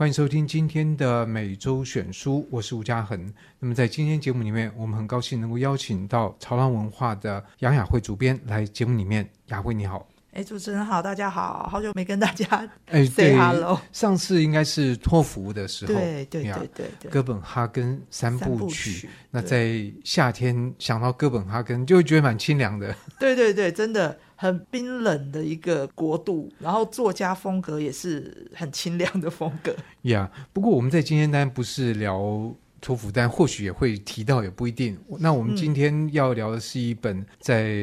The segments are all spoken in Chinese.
欢迎收听今天的每周选书，我是吴家恒。那么在今天节目里面，我们很高兴能够邀请到潮浪文化的杨雅慧主编来节目里面。雅慧你好，哎，主持人好，大家好，好久没跟大家哎 say hello。上次应该是托福的时候，对对对对对，哥本哈根三部曲。那在夏天想到哥本哈根，就会觉得蛮清凉的。对对对，真的。很冰冷的一个国度，然后作家风格也是很清凉的风格。呀、yeah，不过我们在今天当然不是聊托福，但或许也会提到，也不一定。那我们今天要聊的是一本在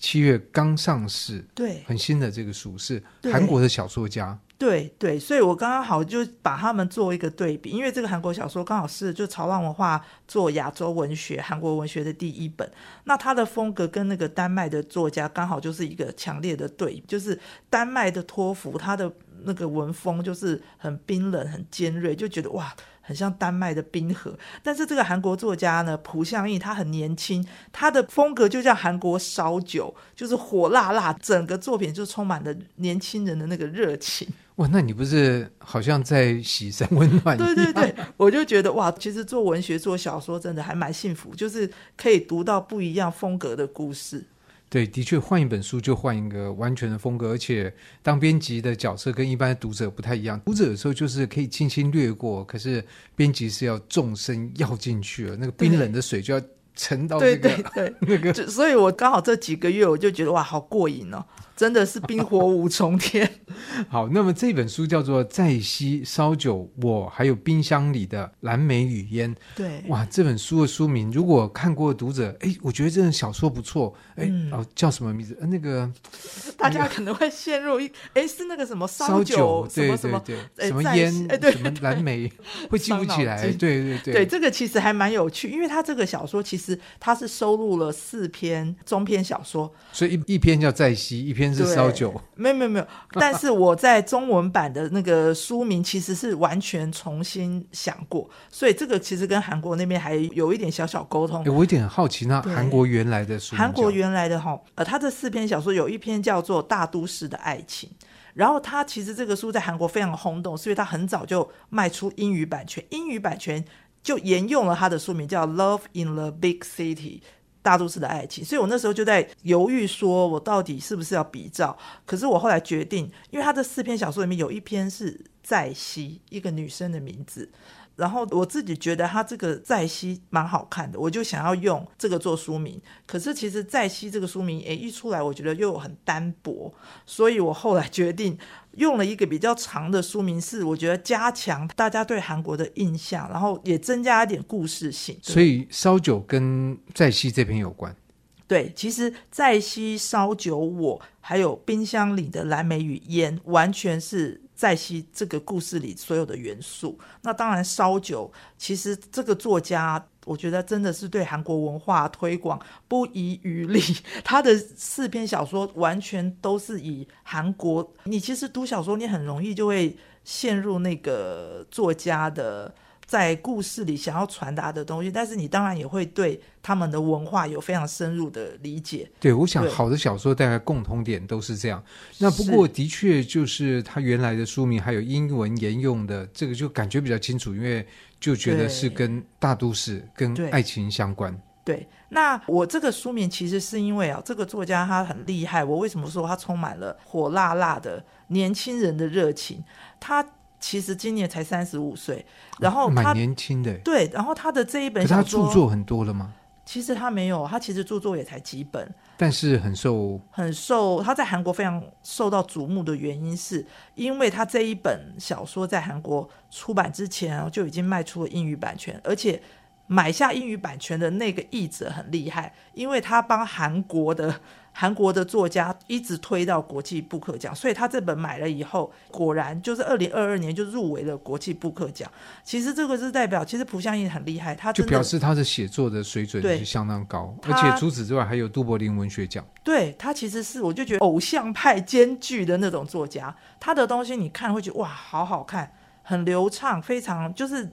七月刚上市、对，很新的这个书，是韩国的小说家。对对，所以我刚刚好就把他们做一个对比，因为这个韩国小说刚好是就潮浪文化做亚洲文学、韩国文学的第一本，那他的风格跟那个丹麦的作家刚好就是一个强烈的对比，就是丹麦的托福，他的那个文风就是很冰冷、很尖锐，就觉得哇。很像丹麦的冰河，但是这个韩国作家呢，朴相义，他很年轻，他的风格就像韩国烧酒，就是火辣辣，整个作品就充满了年轻人的那个热情。哇，那你不是好像在洗三温暖？对 对对，我就觉得哇，其实做文学、做小说真的还蛮幸福，就是可以读到不一样风格的故事。对，的确换一本书就换一个完全的风格，而且当编辑的角色跟一般的读者不太一样。读者有时候就是可以轻轻略过，可是编辑是要纵身要进去了，那个冰冷的水就要沉到那个对对对 那个。所以我刚好这几个月我就觉得哇，好过瘾哦。真的是冰火五重天。好，那么这本书叫做《在西烧酒，我还有冰箱里的蓝莓与烟》。对，哇，这本书的书名，如果看过读者，哎，我觉得这本小说不错。哎、嗯，哦，叫什么名字？呃，那个 大家可能会陷入一，哎，是那个什么烧酒，什么什么，什么烟，哎，对，什么蓝莓，会记不起来。对对对，对，这个其实还蛮有趣，因为他这个小说其实他是收录了四篇中篇小说，所以一一篇叫《在西》，一篇。是烧酒，没有没有没有，但是我在中文版的那个书名其实是完全重新想过，所以这个其实跟韩国那边还有一点小小沟通。欸、我有点好奇，那韩国原来的书，韩国原来的哈，呃，他这四篇小说有一篇叫做《大都市的爱情》，然后他其实这个书在韩国非常轰动，所以他很早就卖出英语版权，英语版权就沿用了他的书名叫《Love in the Big City》。大都市的爱情，所以我那时候就在犹豫，说我到底是不是要比照？可是我后来决定，因为他这四篇小说里面有一篇是在西，一个女生的名字，然后我自己觉得他这个在溪蛮好看的，我就想要用这个做书名。可是其实在溪这个书名，诶，一出来我觉得又很单薄，所以我后来决定。用了一个比较长的书名，是我觉得加强大家对韩国的印象，然后也增加一点故事性。所以烧酒跟在溪这篇有关。对，其实在溪烧酒，我还有冰箱里的蓝莓与烟，完全是在溪这个故事里所有的元素。那当然烧酒，其实这个作家。我觉得真的是对韩国文化推广不遗余力。他的四篇小说完全都是以韩国，你其实读小说，你很容易就会陷入那个作家的在故事里想要传达的东西，但是你当然也会对他们的文化有非常深入的理解。对，我想好的小说大概共同点都是这样。那不过的确就是他原来的书名还有英文沿用的这个就感觉比较清楚，因为。就觉得是跟大都市、跟爱情相关。对，对，那我这个书名其实是因为啊，这个作家他很厉害。我为什么说他充满了火辣辣的年轻人的热情？他其实今年才三十五岁，然后蛮年轻的。对，然后他的这一本可是他著作很多了吗？其实他没有，他其实著作也才几本，但是很受很受他在韩国非常受到瞩目的原因，是因为他这一本小说在韩国出版之前就已经卖出了英语版权，而且买下英语版权的那个译者很厉害，因为他帮韩国的。韩国的作家一直推到国际布克奖，所以他这本买了以后，果然就是二零二二年就入围了国际布克奖。其实这个是代表，其实蒲相印很厉害，他就表示他的写作的水准是相当高，而且除此之外还有杜柏林文学奖。对，他其实是我就觉得偶像派兼具的那种作家，他的东西你看会觉得哇，好好看，很流畅，非常就是。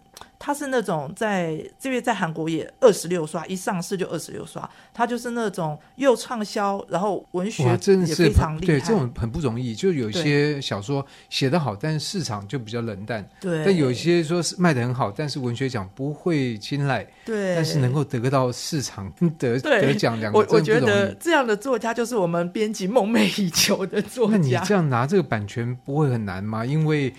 他是那种在这边在韩国也二十六刷，一上市就二十六刷，他就是那种又畅销，然后文学也非常厉害。对，这种很不容易。就有一些小说写得好，但是市场就比较冷淡。对。但有一些说是卖得很好，但是文学奖不会青睐。对。但是能够得到市场得得奖两 个，我我觉得这样的作家就是我们编辑梦寐以求的作家。那你这样拿这个版权不会很难吗？因为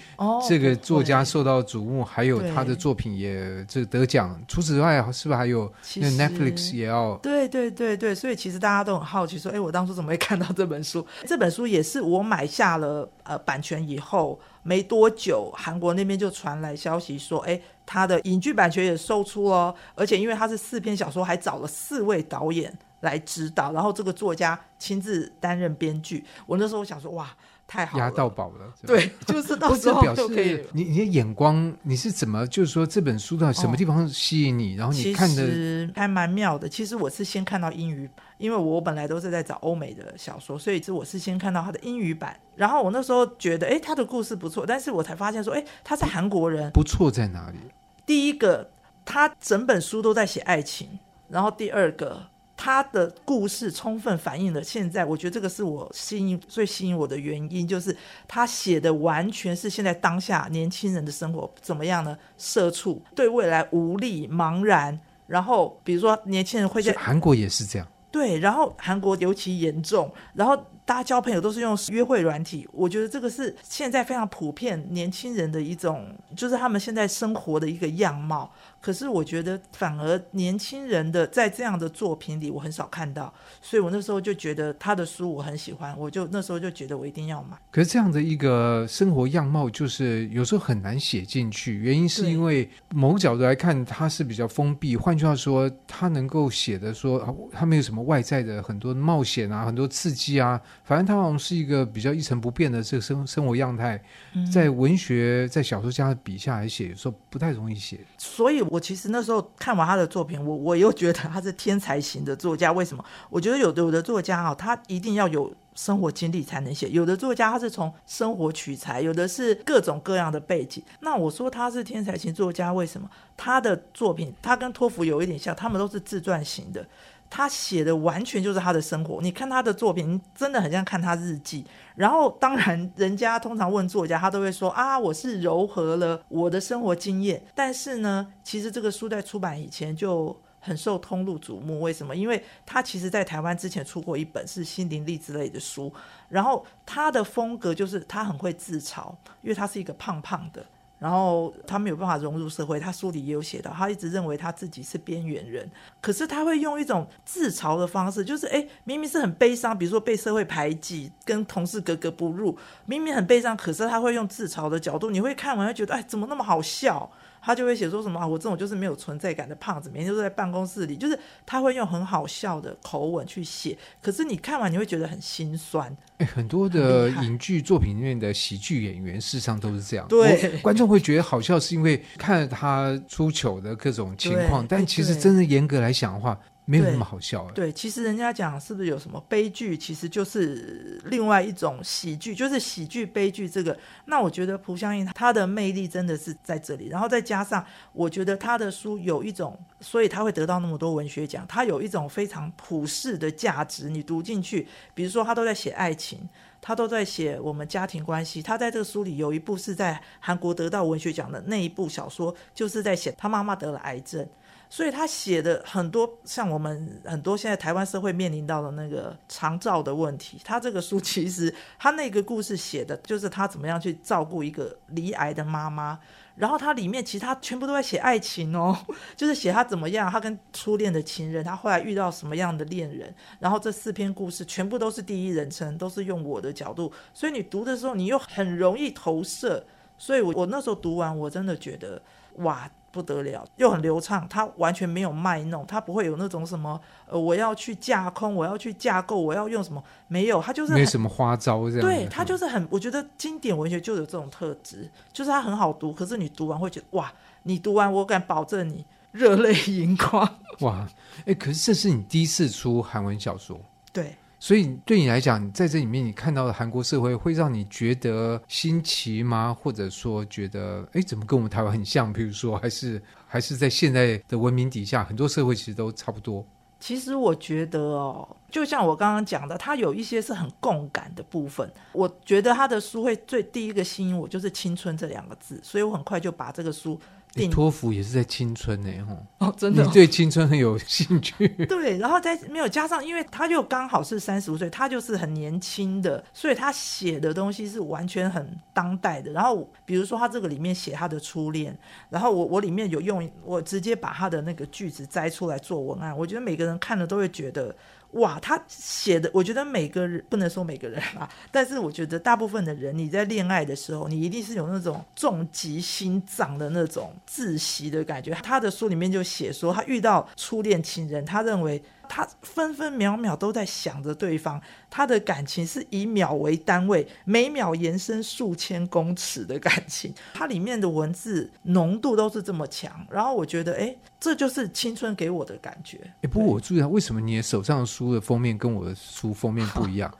这个作家受到瞩目，还有他的作品也这得奖。除此之外，是不是还有那 Netflix 也要？对对对对，所以其实大家都很好奇，说，哎，我当初怎么会看到这本书？这本书也是我买下了呃版权以后没多久，韩国那边就传来消息说，哎，他的影剧版权也售出了，而且因为他是四篇小说，还找了四位导演来指导，然后这个作家亲自担任编剧。我那时候想说，哇。太好了，押到宝了。对，就是到时候就可以。你你的眼光，你是怎么？就是说这本书到什么地方吸引你？哦、然后你看的其实还蛮妙的。其实我是先看到英语，因为我本来都是在找欧美的小说，所以这我是先看到他的英语版。然后我那时候觉得，哎，他的故事不错，但是我才发现说，哎，他是韩国人。不错在哪里？第一个，他整本书都在写爱情。然后第二个。他的故事充分反映了现在，我觉得这个是我吸引最吸引我的原因，就是他写的完全是现在当下年轻人的生活怎么样呢？社畜对未来无力茫然，然后比如说年轻人会在韩国也是这样，对，然后韩国尤其严重，然后大家交朋友都是用约会软体，我觉得这个是现在非常普遍年轻人的一种，就是他们现在生活的一个样貌。可是我觉得，反而年轻人的在这样的作品里，我很少看到，所以我那时候就觉得他的书我很喜欢，我就那时候就觉得我一定要买。可是这样的一个生活样貌，就是有时候很难写进去，原因是因为某个角度来看，他是比较封闭。换句话说，他能够写的说，他没有什么外在的很多冒险啊，很多刺激啊，反正他好像是一个比较一成不变的这个生生活样态。在文学在小说家的笔下来写，有时候不太容易写。所以。我其实那时候看完他的作品，我我又觉得他是天才型的作家。为什么？我觉得有的有的作家啊，他一定要有生活经历才能写；有的作家他是从生活取材，有的是各种各样的背景。那我说他是天才型作家，为什么？他的作品他跟托福有一点像，他们都是自传型的。他写的完全就是他的生活，你看他的作品，真的很像看他日记。然后，当然，人家通常问作家，他都会说啊，我是糅合了我的生活经验。但是呢，其实这个书在出版以前就很受通路瞩目。为什么？因为他其实在台湾之前出过一本是心灵励志类的书，然后他的风格就是他很会自嘲，因为他是一个胖胖的。然后他没有办法融入社会，他书里也有写到，他一直认为他自己是边缘人，可是他会用一种自嘲的方式，就是哎，明明是很悲伤，比如说被社会排挤，跟同事格格不入，明明很悲伤，可是他会用自嘲的角度，你会看完会觉得，哎，怎么那么好笑？他就会写说什么啊，我这种就是没有存在感的胖子，每天都在办公室里，就是他会用很好笑的口吻去写，可是你看完你会觉得很心酸。哎，很多的影剧作品里面的喜剧演员，事实上都是这样。对，观众会觉得好笑，是因为看了他出糗的各种情况，但其实真的严格来讲的话。没有那么好笑。对，其实人家讲是不是有什么悲剧，其实就是另外一种喜剧，就是喜剧悲剧这个。那我觉得蒲相印他的魅力真的是在这里，然后再加上我觉得他的书有一种，所以他会得到那么多文学奖，他有一种非常普世的价值。你读进去，比如说他都在写爱情，他都在写我们家庭关系。他在这个书里有一部是在韩国得到文学奖的那一部小说，就是在写他妈妈得了癌症。所以他写的很多，像我们很多现在台湾社会面临到的那个长照的问题，他这个书其实他那个故事写的就是他怎么样去照顾一个罹癌的妈妈，然后他里面其他全部都在写爱情哦，就是写他怎么样，他跟初恋的情人，他后来遇到什么样的恋人，然后这四篇故事全部都是第一人称，都是用我的角度，所以你读的时候你又很容易投射，所以我我那时候读完我真的觉得哇。不得了，又很流畅，他完全没有卖弄，他不会有那种什么，呃，我要去架空，我要去架构，我要用什么？没有，他就是没什么花招这样。对，他就是很，我觉得经典文学就有这种特质，就是他很好读，可是你读完会觉得哇，你读完我敢保证你热泪盈眶。哇，哎，可是这是你第一次出韩文小说？对，所以对你来讲，在这里面你看到的韩国社会会让你觉得新奇吗？或者说觉得哎，怎么跟我们台湾很像？比如说，还是 还是在现在的文明底下，很多社会其实都差不多。其实我觉得哦，就像我刚刚讲的，它有一些是很共感的部分。我觉得他的书会最第一个吸引我，就是“青春”这两个字，所以我很快就把这个书。托福也是在青春呢，哦，真的，你对青春很有兴趣。对，然后再没有加上，因为他就刚好是三十五岁，他就是很年轻的，所以他写的东西是完全很当代的。然后比如说他这个里面写他的初恋，然后我我里面有用我直接把他的那个句子摘出来做文案，我觉得每个人看了都会觉得。哇，他写的，我觉得每个人不能说每个人啊，但是我觉得大部分的人，你在恋爱的时候，你一定是有那种重疾心脏的那种窒息的感觉。他的书里面就写说，他遇到初恋情人，他认为。他分分秒秒都在想着对方，他的感情是以秒为单位，每秒延伸数千公尺的感情。它里面的文字浓度都是这么强，然后我觉得，哎，这就是青春给我的感觉。哎，不过我注意到，为什么你的手上的书的封面跟我的书 封面不一样？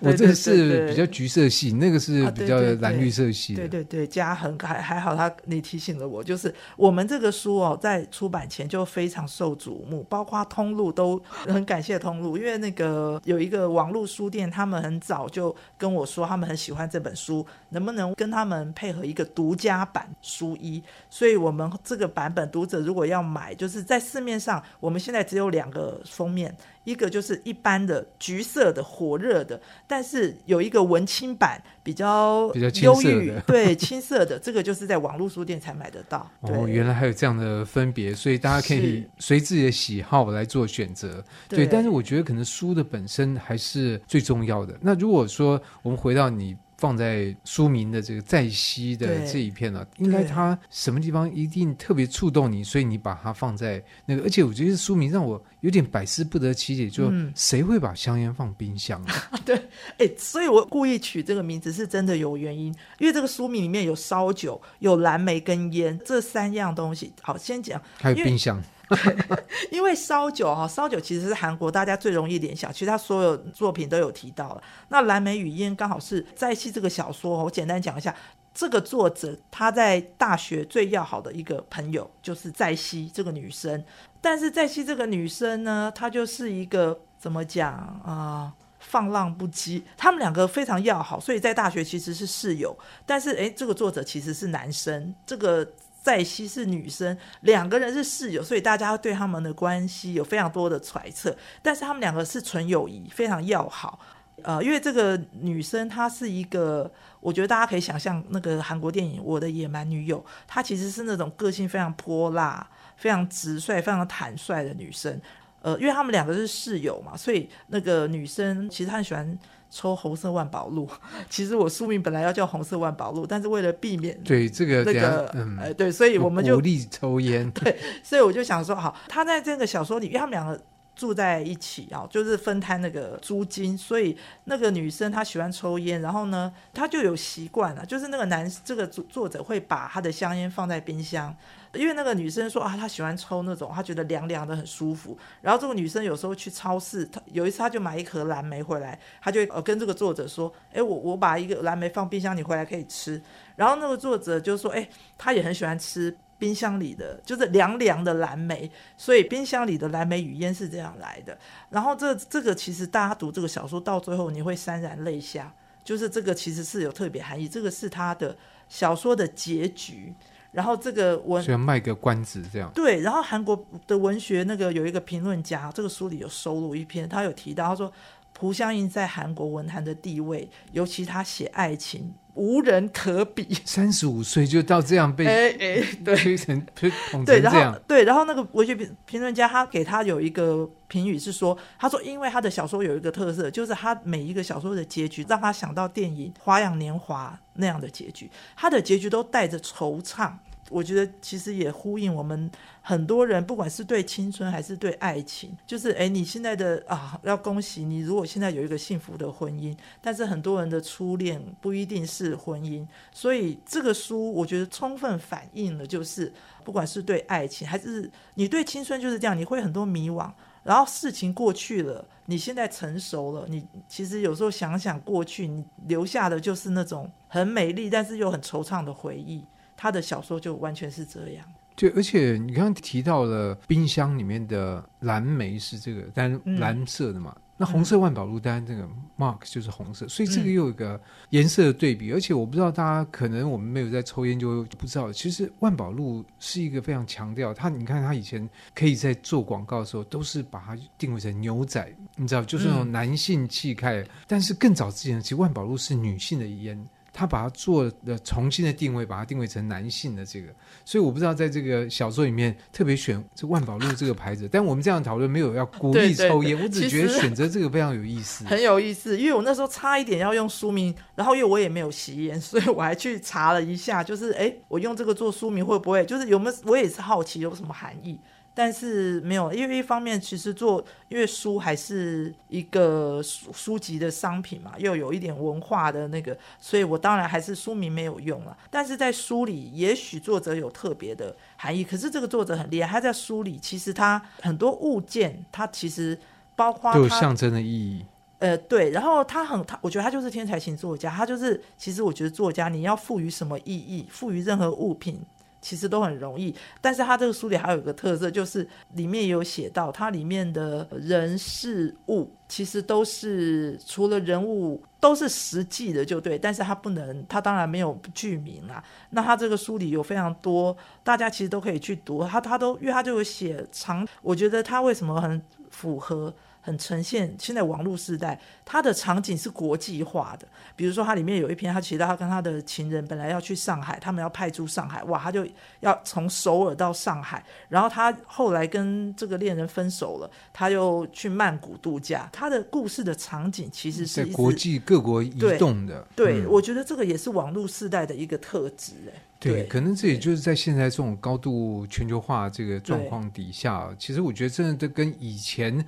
我这个是比较橘色系，那个是比较蓝绿色系。对对对，嘉恒还还好，他你提醒了我，就是我们这个书哦，在出版前就非常受瞩目，包括通路都很感谢通路，因为那个有一个网络书店，他们很早就跟我说，他们很喜欢这本书，能不能跟他们配合一个独家版书衣？所以我们这个版本读者如果要买，就是在市面上，我们现在只有两个封面。一个就是一般的橘色的火热的，但是有一个文青版比较比较青涩的，对青涩的，这个就是在网络书店才买得到。哦，原来还有这样的分别，所以大家可以随自己的喜好来做选择。对，但是我觉得可能书的本身还是最重要的。那如果说我们回到你。放在书名的这个在西的这一片呢、啊，应该它什么地方一定特别触动你，所以你把它放在那个。而且我觉得书名让我有点百思不得其解，就谁会把香烟放冰箱啊？嗯、对，哎，所以我故意取这个名字是真的有原因，因为这个书名里面有烧酒、有蓝莓跟烟这三样东西。好，先讲还有冰箱。因为烧酒哈，烧酒其实是韩国大家最容易联想，其实他所有作品都有提到了。那蓝莓与烟刚好是在戏这个小说，我简单讲一下，这个作者他在大学最要好的一个朋友就是在西这个女生，但是在西这个女生呢，她就是一个怎么讲啊、放浪不羁。他们两个非常要好，所以在大学其实是室友。但是诶，这个作者其实是男生，这个。在熙是女生，两个人是室友，所以大家对他们的关系有非常多的揣测。但是他们两个是纯友谊，非常要好。呃，因为这个女生她是一个，我觉得大家可以想象那个韩国电影《我的野蛮女友》，她其实是那种个性非常泼辣、非常直率、非常坦率的女生。呃，因为他们两个是室友嘛，所以那个女生其实她很喜欢。抽红色万宝路，其实我书名本来要叫红色万宝路，但是为了避免对这个那个，嗯、呃，对，所以我们就鼓励抽烟，对，所以我就想说，好，他在这个小说里，因为他们两个住在一起啊，就是分摊那个租金，所以那个女生她喜欢抽烟，然后呢，她就有习惯了，就是那个男这个作作者会把他的香烟放在冰箱。因为那个女生说啊，她喜欢抽那种，她觉得凉凉的很舒服。然后这个女生有时候去超市，她有一次她就买一盒蓝莓回来，她就呃跟这个作者说，哎，我我把一个蓝莓放冰箱，你回来可以吃。然后那个作者就说，哎，他也很喜欢吃冰箱里的，就是凉凉的蓝莓。所以冰箱里的蓝莓与烟是这样来的。然后这这个其实大家读这个小说到最后你会潸然泪下，就是这个其实是有特别含义，这个是他的小说的结局。然后这个文，需要卖个关子这样。对，然后韩国的文学那个有一个评论家，这个书里有收录一篇，他有提到，他说朴香英在韩国文坛的地位，尤其他写爱情。无人可比，三十五岁就到这样被哎哎推成推捧成对，然后对，然后那个文学评评论家他给他有一个评语是说，他说因为他的小说有一个特色，就是他每一个小说的结局让他想到电影《花样年华》那样的结局，他的结局都带着惆怅。我觉得其实也呼应我们很多人，不管是对青春还是对爱情，就是哎，你现在的啊，要恭喜你，如果现在有一个幸福的婚姻，但是很多人的初恋不一定是婚姻，所以这个书我觉得充分反映了，就是不管是对爱情还是你对青春就是这样，你会很多迷惘，然后事情过去了，你现在成熟了，你其实有时候想想过去，你留下的就是那种很美丽，但是又很惆怅的回忆。他的小说就完全是这样。对，而且你刚刚提到了冰箱里面的蓝莓是这个，但蓝色的嘛。嗯那红色万宝路单这个 mark 就是红色，所以这个又有一个颜色的对比。嗯、而且我不知道大家可能我们没有在抽烟就不知道，其实万宝路是一个非常强调它。你看它以前可以在做广告的时候，都是把它定位成牛仔，你知道，就是那种男性气概。嗯、但是更早之前，其实万宝路是女性的烟。他把它做了重新的定位，把它定位成男性的这个，所以我不知道在这个小说里面特别选这万宝路这个牌子，但我们这样讨论没有要鼓励抽烟，我只觉得选择这个非常有意思，很有意思。因为我那时候差一点要用书名，然后因为我也没有吸烟，所以我还去查了一下，就是哎，我用这个做书名会不会，就是有没有？我也是好奇有什么含义。但是没有，因为一方面其实做，因为书还是一个书书籍的商品嘛，又有一点文化的那个，所以我当然还是书名没有用了。但是在书里，也许作者有特别的含义。可是这个作者很厉害，他在书里其实他很多物件，他其实包括他都有象征的意义。呃，对，然后他很他，我觉得他就是天才型作家，他就是其实我觉得作家你要赋予什么意义，赋予任何物品。其实都很容易，但是他这个书里还有一个特色，就是里面也有写到，它里面的人事物其实都是除了人物都是实际的，就对，但是他不能，他当然没有剧名啊。那他这个书里有非常多，大家其实都可以去读，他他都因为他就有写长，我觉得他为什么很符合。很呈现现在网络时代，它的场景是国际化的。比如说，它里面有一篇，他提到他跟他的情人本来要去上海，他们要派驻上海，哇，他就要从首尔到上海。然后他后来跟这个恋人分手了，他又去曼谷度假。他的故事的场景其实是在国际各国移动的。对，我觉得这个也是网络时代的一个特质。哎，对，可能这也就是在现在这种高度全球化这个状况底下，其实我觉得真的都跟以前。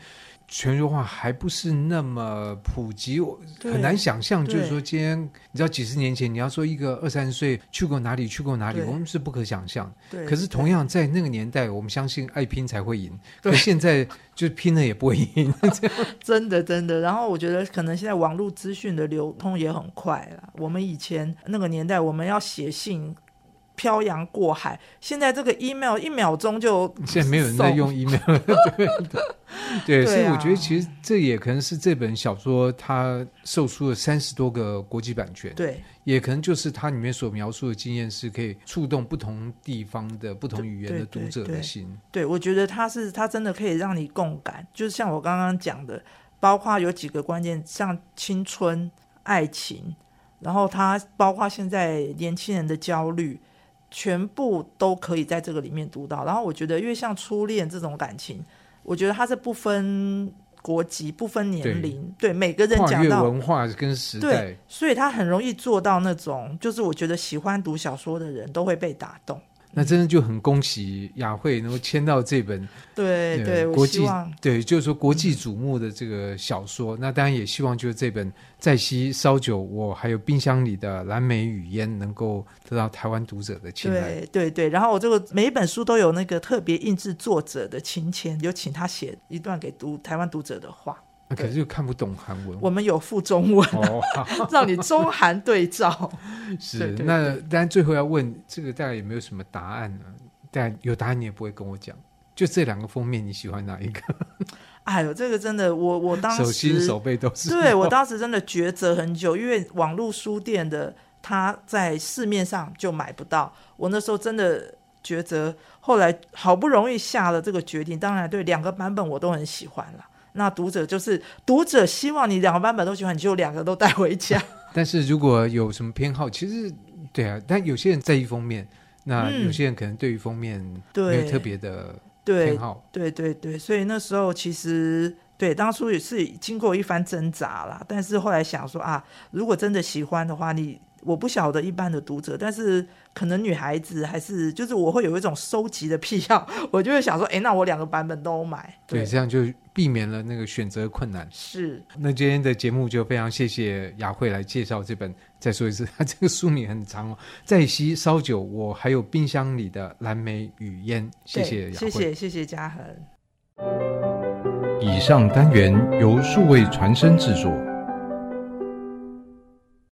全球化还不是那么普及，我很难想象。就是说，今天你知道，几十年前你要说一个二三十岁去过哪里，去过哪里，我们是不可想象。对，可是同样在那个年代，我们相信爱拼才会赢。对，可现在就拼了也不会赢。真的，真的。然后我觉得，可能现在网络资讯的流通也很快了。我们以前那个年代，我们要写信。漂洋过海，现在这个 email 一秒钟就 现在没有人在用 email 了，对所以我觉得其实这也可能是这本小说它售出了三十多个国际版权，对，也可能就是它里面所描述的经验是可以触动不同地方的不同语言的读者的心。对，对，对，对，我觉得它是它真的可以让你共感，就是像我刚刚讲的，包括有几个关键，像青春、爱情，然后它包括现在年轻人的焦虑。全部都可以在这个里面读到，然后我觉得，因为像初恋这种感情，我觉得它是不分国籍、不分年龄，对，对每个人讲到文化跟时代，对，所以他很容易做到那种，就是我觉得喜欢读小说的人都会被打动。那真的就很恭喜雅慧能够签到这本对对国际对，就是说国际瞩目的这个小说。嗯、那当然也希望就是这本《在西烧酒》，我还有冰箱里的蓝莓与烟，能够得到台湾读者的青睐。对对对，然后我这个每一本书都有那个特别印制作者的亲签，有请他写一段给读台湾读者的话。可是又看不懂韩文。我们有附中文，哦、让你中韩对照。是，对对对，那当然最后要问这个，大概有没有什么答案呢？但有答案你也不会跟我讲。就这两个封面，你喜欢哪一个？哎呦，这个真的，我我当时手心手背都是。对，我当时真的抉择很久，因为网络书店的它在市面上就买不到。我那时候真的抉择，后来好不容易下了这个决定。当然，对两个版本我都很喜欢了。那读者就是读者，希望你两个版本都喜欢，你就两个都带回家。但是如果有什么偏好，其实对啊，但有些人在意封面，那有些人可能对于封面没有特别的偏好。嗯、对对对，对，所以那时候其实对当初也是经过一番挣扎啦。但是后来想说啊，如果真的喜欢的话，你。我不晓得一般的读者，但是可能女孩子还是就是我会有一种收集的癖好，我就会想说，哎，那我两个版本都买。对，对，这样就避免了那个选择困难。是。那今天的节目就非常谢谢雅慧来介绍这本。再说一次，它 这个书名很长哦。再吸烧酒，我还有冰箱里的蓝莓与烟。谢谢雅慧。谢谢谢谢嘉恒。以上单元由数位传声制作。